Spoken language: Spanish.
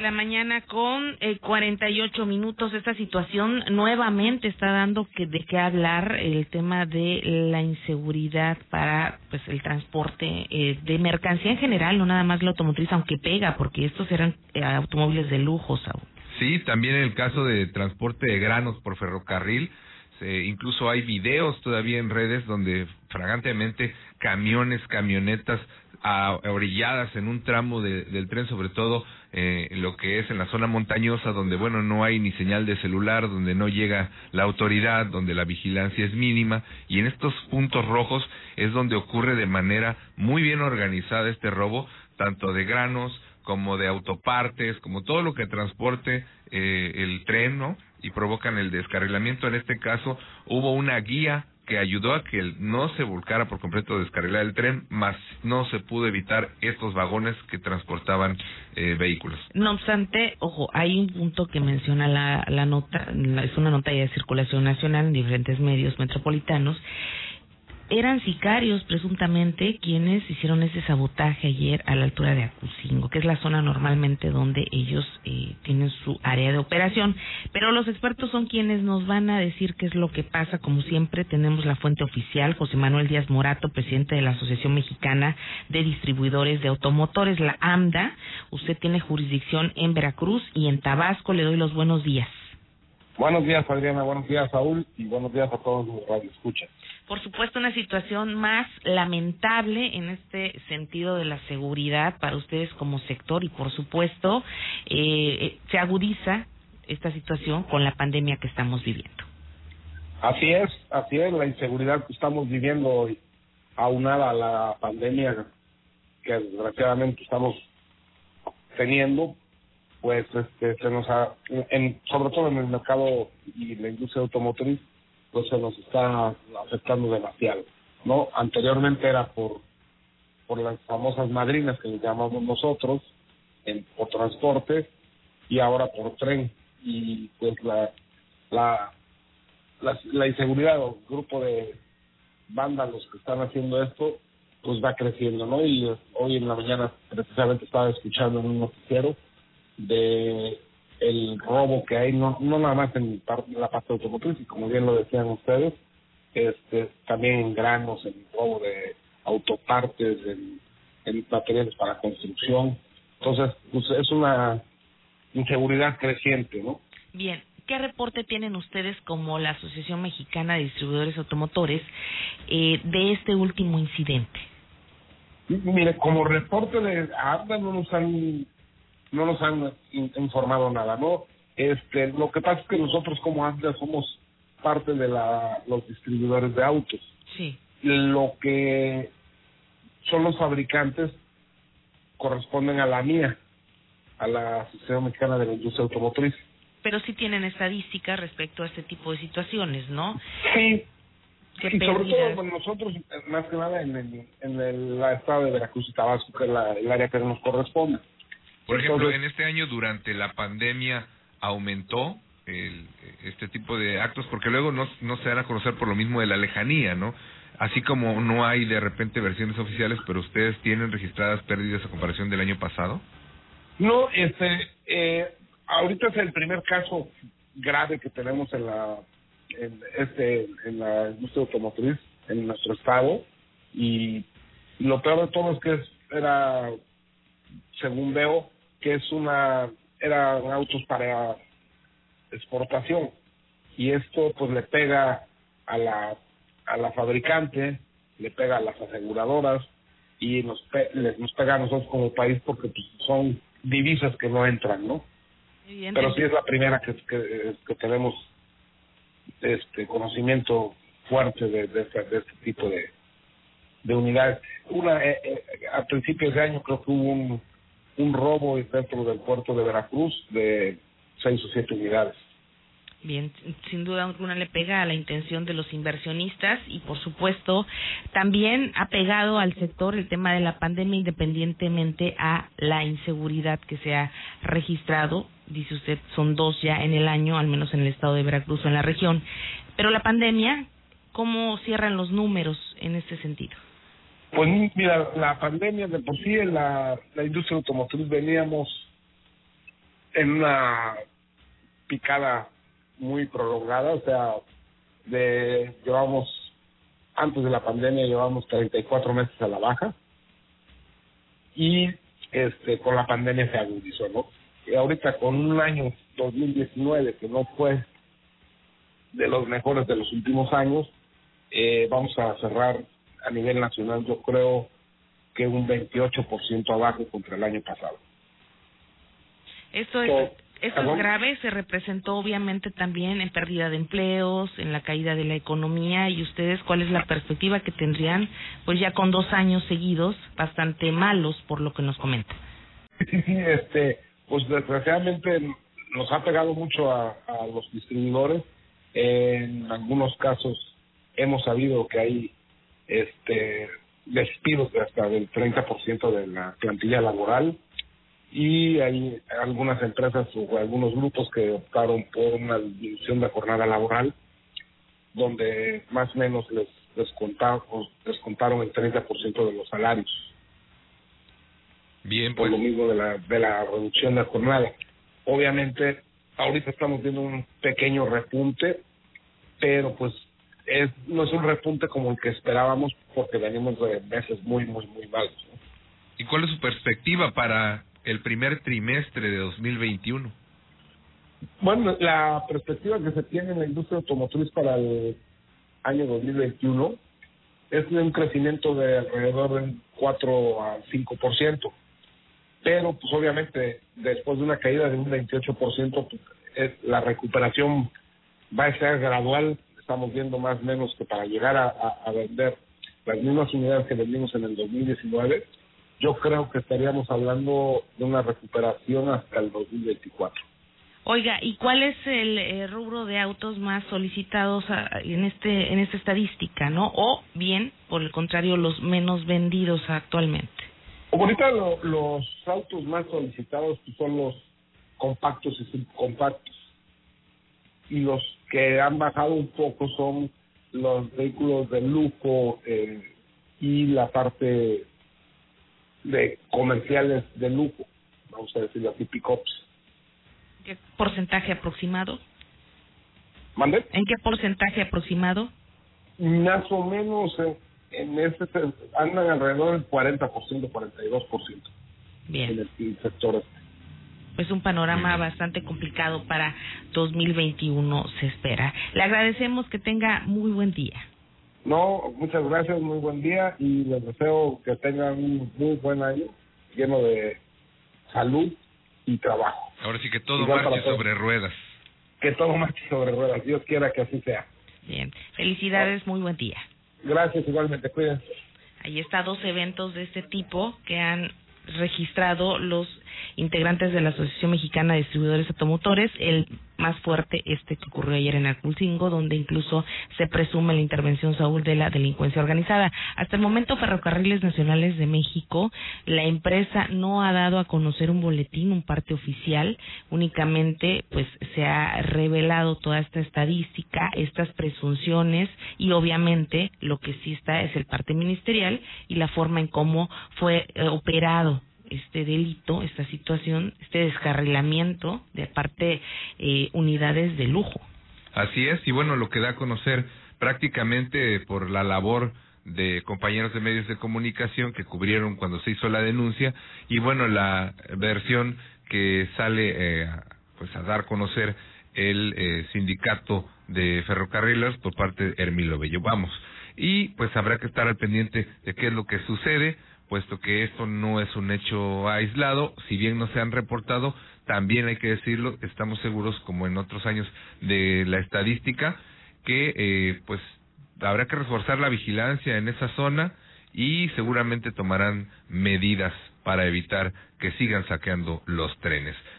de la mañana con eh, 48 minutos. Esta situación nuevamente está dando que de qué hablar el tema de la inseguridad para pues el transporte eh, de mercancía en general, no nada más la automotriz, aunque pega, porque estos eran eh, automóviles de lujo, Saúl. Sí, también en el caso de transporte de granos por ferrocarril, se, incluso hay videos todavía en redes donde fragantemente camiones, camionetas a, orilladas en un tramo de, del tren, sobre todo eh, lo que es en la zona montañosa, donde bueno no hay ni señal de celular, donde no llega la autoridad, donde la vigilancia es mínima, y en estos puntos rojos es donde ocurre de manera muy bien organizada este robo, tanto de granos como de autopartes, como todo lo que transporte eh, el tren, ¿no? Y provocan el descarrilamiento. En este caso hubo una guía que ayudó a que no se volcara por completo descarrilar el tren, más no se pudo evitar estos vagones que transportaban eh, vehículos. No obstante, ojo, hay un punto que menciona la, la nota, es una nota ya de circulación nacional en diferentes medios metropolitanos, eran sicarios presuntamente quienes hicieron ese sabotaje ayer a la altura de Acucingo, que es la zona normalmente donde ellos eh, tienen su área de operación. Pero los expertos son quienes nos van a decir qué es lo que pasa. Como siempre, tenemos la fuente oficial, José Manuel Díaz Morato, presidente de la Asociación Mexicana de Distribuidores de Automotores, la AMDA. Usted tiene jurisdicción en Veracruz y en Tabasco. Le doy los buenos días. Buenos días, Adriana. Buenos días, Saúl. Y buenos días a todos los radioescuchas por supuesto, una situación más lamentable en este sentido de la seguridad para ustedes como sector y, por supuesto, eh, se agudiza esta situación con la pandemia que estamos viviendo. Así es, así es, la inseguridad que estamos viviendo hoy, aunada a la pandemia que desgraciadamente estamos teniendo, pues este, se nos ha, en, sobre todo en el mercado y la industria automotriz, pues se nos está afectando demasiado, ¿no? Anteriormente era por por las famosas madrinas que le llamamos nosotros, en, por transporte, y ahora por tren. Y pues la, la, la, la inseguridad o grupo de vándalos que están haciendo esto, pues va creciendo, ¿no? Y hoy en la mañana precisamente estaba escuchando en un noticiero de el robo que hay, no, no nada más en la parte automotriz, y como bien lo decían ustedes, este también en granos, en robo de autopartes, en, en materiales para construcción. Entonces, pues es una inseguridad creciente, ¿no? Bien, ¿qué reporte tienen ustedes como la Asociación Mexicana de Distribuidores Automotores eh, de este último incidente? Mire, como reporte de ARDA no nos han no nos han informado nada, ¿no? Este, lo que pasa es que nosotros como ASDA somos parte de la, los distribuidores de autos. Sí. Lo que son los fabricantes corresponden a la mía, a la Asociación Mexicana de la Industria Automotriz. Pero sí tienen estadísticas respecto a este tipo de situaciones, ¿no? Sí. Y sobre todo bueno, nosotros, más que nada en el, en el estado de Veracruz y Tabasco, que es la, el área que nos corresponde. Por ejemplo, en este año durante la pandemia aumentó el, este tipo de actos porque luego no, no se dan a conocer por lo mismo de la lejanía, ¿no? Así como no hay de repente versiones oficiales, pero ustedes tienen registradas pérdidas a comparación del año pasado. No, este, eh, ahorita es el primer caso grave que tenemos en la, en este, en la industria automotriz en nuestro estado y lo peor de todo es que es, era, según veo, que es una eran autos para exportación. Y esto pues le pega a la a la fabricante le pega a las aseguradoras y nos pe les, nos pega a nosotros como país porque pues, son divisas que no entran no pero sí es la primera que, que, que tenemos este conocimiento fuerte de, de, este, de este tipo de de unidades. Una eh, eh, a principios de año creo que hubo un un robo dentro del puerto de Veracruz de seis o siete unidades. Bien, sin duda alguna le pega a la intención de los inversionistas y por supuesto también ha pegado al sector el tema de la pandemia independientemente a la inseguridad que se ha registrado. Dice usted, son dos ya en el año, al menos en el estado de Veracruz o en la región. Pero la pandemia, ¿cómo cierran los números en este sentido? Pues mira, la pandemia de por sí en la, la industria automotriz veníamos en una picada muy prolongada, o sea, de llevamos antes de la pandemia llevamos 34 meses a la baja y este con la pandemia se agudizó, ¿no? Y ahorita con un año 2019 que no fue de los mejores de los últimos años, eh, vamos a cerrar a nivel nacional, yo creo que un 28% abajo contra el año pasado. Esto es, esto es grave, se representó obviamente también en pérdida de empleos, en la caída de la economía y ustedes cuál es la perspectiva que tendrían pues ya con dos años seguidos bastante malos por lo que nos comenta. Sí, este, pues desgraciadamente nos ha pegado mucho a, a los distribuidores. En algunos casos hemos sabido que hay este despidos de hasta del 30% de la plantilla laboral y hay algunas empresas o algunos grupos que optaron por una disminución de jornada laboral donde más o menos les descontaron, descontaron el 30% de los salarios. Bien, por pues. lo mismo de la, de la reducción de jornada. Obviamente, ahorita estamos viendo un pequeño repunte, pero pues es no es un repunte como el que esperábamos porque venimos de meses muy, muy, muy malos. ¿no? ¿Y cuál es su perspectiva para el primer trimestre de 2021? Bueno, la perspectiva que se tiene en la industria automotriz para el año 2021 es de un crecimiento de alrededor del 4 al 5%, pero pues obviamente después de una caída de un 28%, pues, es, la recuperación va a ser gradual, estamos viendo más o menos que para llegar a, a, a vender las mismas unidades que vendimos en el 2019, yo creo que estaríamos hablando de una recuperación hasta el 2024. Oiga, ¿y cuál es el eh, rubro de autos más solicitados a, en este en esta estadística, no? O bien, por el contrario, los menos vendidos actualmente. Ahorita lo, los autos más solicitados pues, son los compactos y subcompactos. Y los que han bajado un poco son los vehículos de lujo eh, y la parte de comerciales de lujo, vamos a decirlo así, pick-ups. ¿Qué porcentaje aproximado? ¿En qué porcentaje aproximado? Más o menos en, en ese se- andan alrededor del 40%, 42% Bien. en el sector este. Pues un panorama bastante complicado para 2021 se espera. Le agradecemos que tenga muy buen día. No, muchas gracias, muy buen día y les deseo que tengan un muy buen año lleno de salud y trabajo. Ahora sí que todo Igual marche sobre ruedas. Que todo marche sobre ruedas, Dios quiera que así sea. Bien, felicidades, muy buen día. Gracias igualmente, cuídense. Ahí está dos eventos de este tipo que han registrado los integrantes de la Asociación Mexicana de Distribuidores Automotores, el más fuerte este que ocurrió ayer en Aculcingo, donde incluso se presume la intervención Saúl de la delincuencia organizada. Hasta el momento Ferrocarriles Nacionales de México, la empresa no ha dado a conocer un boletín, un parte oficial, únicamente pues se ha revelado toda esta estadística, estas presunciones y obviamente lo que sí está es el parte ministerial y la forma en cómo fue eh, operado este delito, esta situación, este descarrilamiento de parte eh, unidades de lujo. Así es, y bueno, lo que da a conocer prácticamente por la labor de compañeros de medios de comunicación que cubrieron cuando se hizo la denuncia y bueno, la versión que sale eh, pues a dar a conocer el eh, sindicato de ferrocarriles por parte de Hermilo Bello. Vamos, y pues habrá que estar al pendiente de qué es lo que sucede, puesto que esto no es un hecho aislado, si bien no se han reportado, también hay que decirlo, estamos seguros, como en otros años de la estadística, que eh, pues habrá que reforzar la vigilancia en esa zona y seguramente tomarán medidas para evitar que sigan saqueando los trenes.